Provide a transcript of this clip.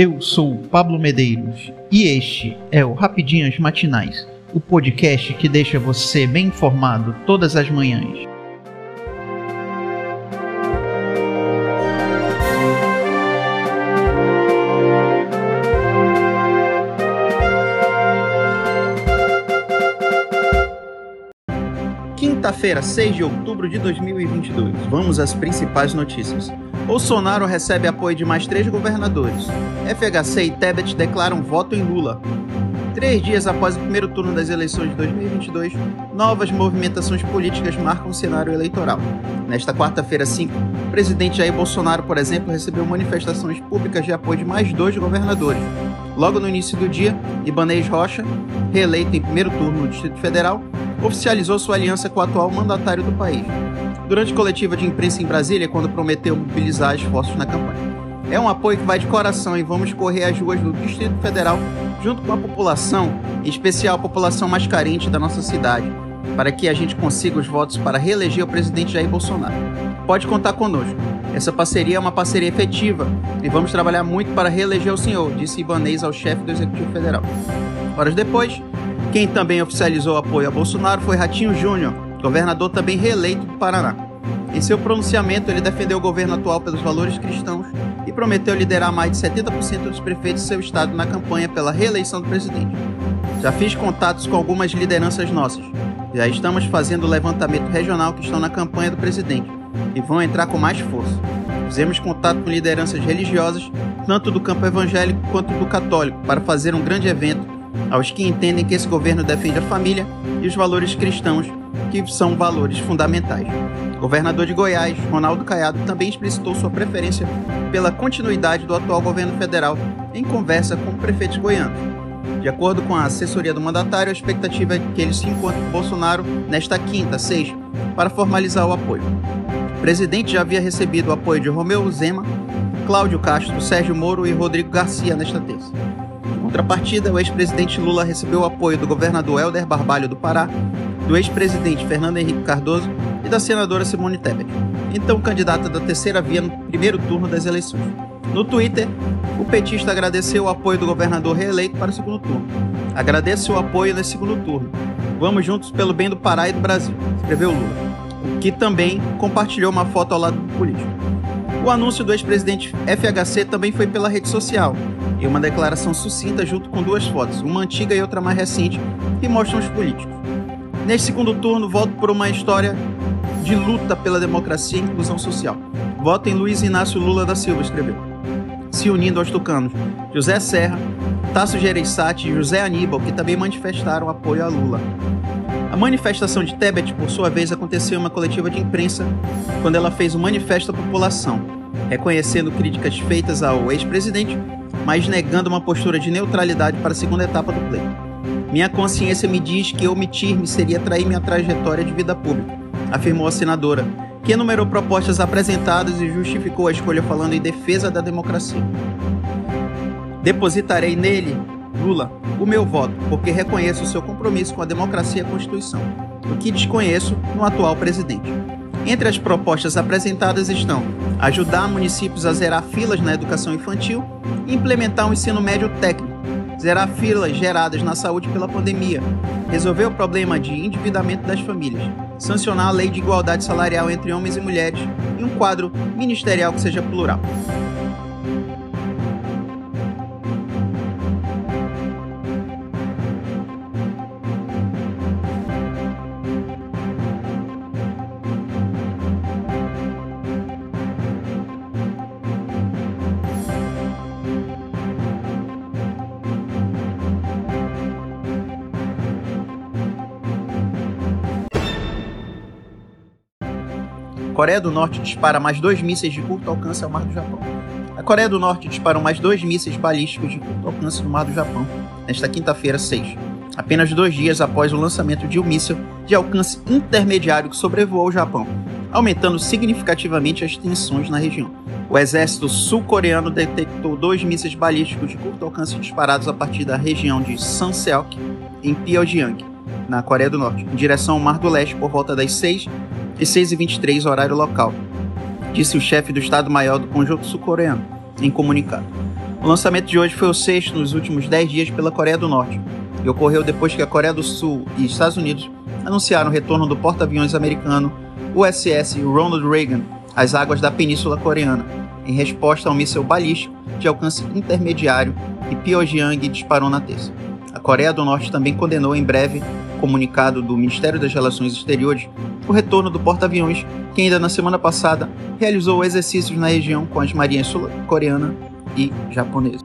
Eu sou Pablo Medeiros e este é o Rapidinhas Matinais, o podcast que deixa você bem informado todas as manhãs. Quinta-feira, 6 de outubro de 2022. Vamos às principais notícias. Bolsonaro recebe apoio de mais três governadores. FHC e Tebet declaram voto em Lula. Três dias após o primeiro turno das eleições de 2022, novas movimentações políticas marcam o cenário eleitoral. Nesta quarta-feira, 5, o presidente Jair Bolsonaro, por exemplo, recebeu manifestações públicas de apoio de mais dois governadores. Logo no início do dia, Ibanez Rocha, reeleito em primeiro turno no Distrito Federal, oficializou sua aliança com o atual mandatário do país. Durante coletiva de imprensa em Brasília, quando prometeu mobilizar esforços na campanha. É um apoio que vai de coração e vamos correr as ruas do Distrito Federal junto com a população, em especial a população mais carente da nossa cidade, para que a gente consiga os votos para reeleger o presidente Jair Bolsonaro. Pode contar conosco. Essa parceria é uma parceria efetiva e vamos trabalhar muito para reeleger o senhor, disse Ibanez ao chefe do Executivo Federal. Horas depois, quem também oficializou apoio a Bolsonaro foi Ratinho Júnior, governador também reeleito do Paraná. Em seu pronunciamento, ele defendeu o governo atual pelos valores cristãos e prometeu liderar mais de 70% dos prefeitos de seu estado na campanha pela reeleição do presidente. Já fiz contatos com algumas lideranças nossas. Já estamos fazendo o levantamento regional que estão na campanha do presidente e vão entrar com mais força. Fizemos contato com lideranças religiosas, tanto do campo evangélico quanto do católico, para fazer um grande evento aos que entendem que esse governo defende a família e os valores cristãos, que são valores fundamentais. O governador de Goiás, Ronaldo Caiado, também explicitou sua preferência pela continuidade do atual governo federal em conversa com prefeitos goianos. De acordo com a assessoria do mandatário, a expectativa é que ele se encontre com Bolsonaro nesta quinta, 6, para formalizar o apoio. O presidente já havia recebido o apoio de Romeu Zema, Cláudio Castro, Sérgio Moro e Rodrigo Garcia nesta terça. Contrapartida, o ex-presidente Lula recebeu o apoio do governador Helder Barbalho do Pará, do ex-presidente Fernando Henrique Cardoso e da senadora Simone Tebet, então candidata da terceira via no primeiro turno das eleições. No Twitter, o petista agradeceu o apoio do governador reeleito para o segundo turno. Agradeço o apoio nesse segundo turno. Vamos juntos pelo bem do Pará e do Brasil, escreveu Lula, que também compartilhou uma foto ao lado do político. O anúncio do ex-presidente FHC também foi pela rede social, e uma declaração sucinta junto com duas fotos, uma antiga e outra mais recente, que mostram os políticos. Neste segundo turno, voto por uma história de luta pela democracia e inclusão social. Voto em Luiz Inácio Lula da Silva, escreveu. Se unindo aos tucanos, José Serra, Tasso Gereissati e José Aníbal, que também manifestaram apoio a Lula. Manifestação de Tebet, por sua vez, aconteceu em uma coletiva de imprensa, quando ela fez um manifesto à população, reconhecendo críticas feitas ao ex-presidente, mas negando uma postura de neutralidade para a segunda etapa do pleito. Minha consciência me diz que omitir-me seria trair minha trajetória de vida pública, afirmou a senadora, que enumerou propostas apresentadas e justificou a escolha falando em defesa da democracia. Depositarei nele, Lula, o meu voto, porque reconheço o seu compromisso com a democracia e a Constituição, o que desconheço no atual presidente. Entre as propostas apresentadas estão ajudar municípios a zerar filas na educação infantil e implementar um ensino médio técnico, zerar filas geradas na saúde pela pandemia, resolver o problema de endividamento das famílias, sancionar a lei de igualdade salarial entre homens e mulheres e um quadro ministerial que seja plural. Coreia do Norte dispara mais dois mísseis de curto alcance ao mar do Japão. A Coreia do Norte disparou mais dois mísseis balísticos de curto alcance no mar do Japão nesta quinta-feira, 6, apenas dois dias após o lançamento de um míssil de alcance intermediário que sobrevoou o Japão, aumentando significativamente as tensões na região. O exército sul-coreano detectou dois mísseis balísticos de curto alcance disparados a partir da região de Sanseok, em Pyongyang, na Coreia do Norte, em direção ao Mar do Leste por volta das 6 e 6h23 horário local, disse o chefe do Estado-Maior do Conjunto Sul-Coreano, em comunicado. O lançamento de hoje foi o sexto nos últimos 10 dias pela Coreia do Norte e ocorreu depois que a Coreia do Sul e Estados Unidos anunciaram o retorno do porta-aviões americano USS Ronald Reagan às águas da Península Coreana, em resposta ao míssil balístico de alcance intermediário que Pyongyang disparou na terça. A Coreia do Norte também condenou em breve comunicado do Ministério das Relações Exteriores o retorno do porta-aviões, que ainda na semana passada realizou exercícios na região com as marinhas sul-coreana e japonesa.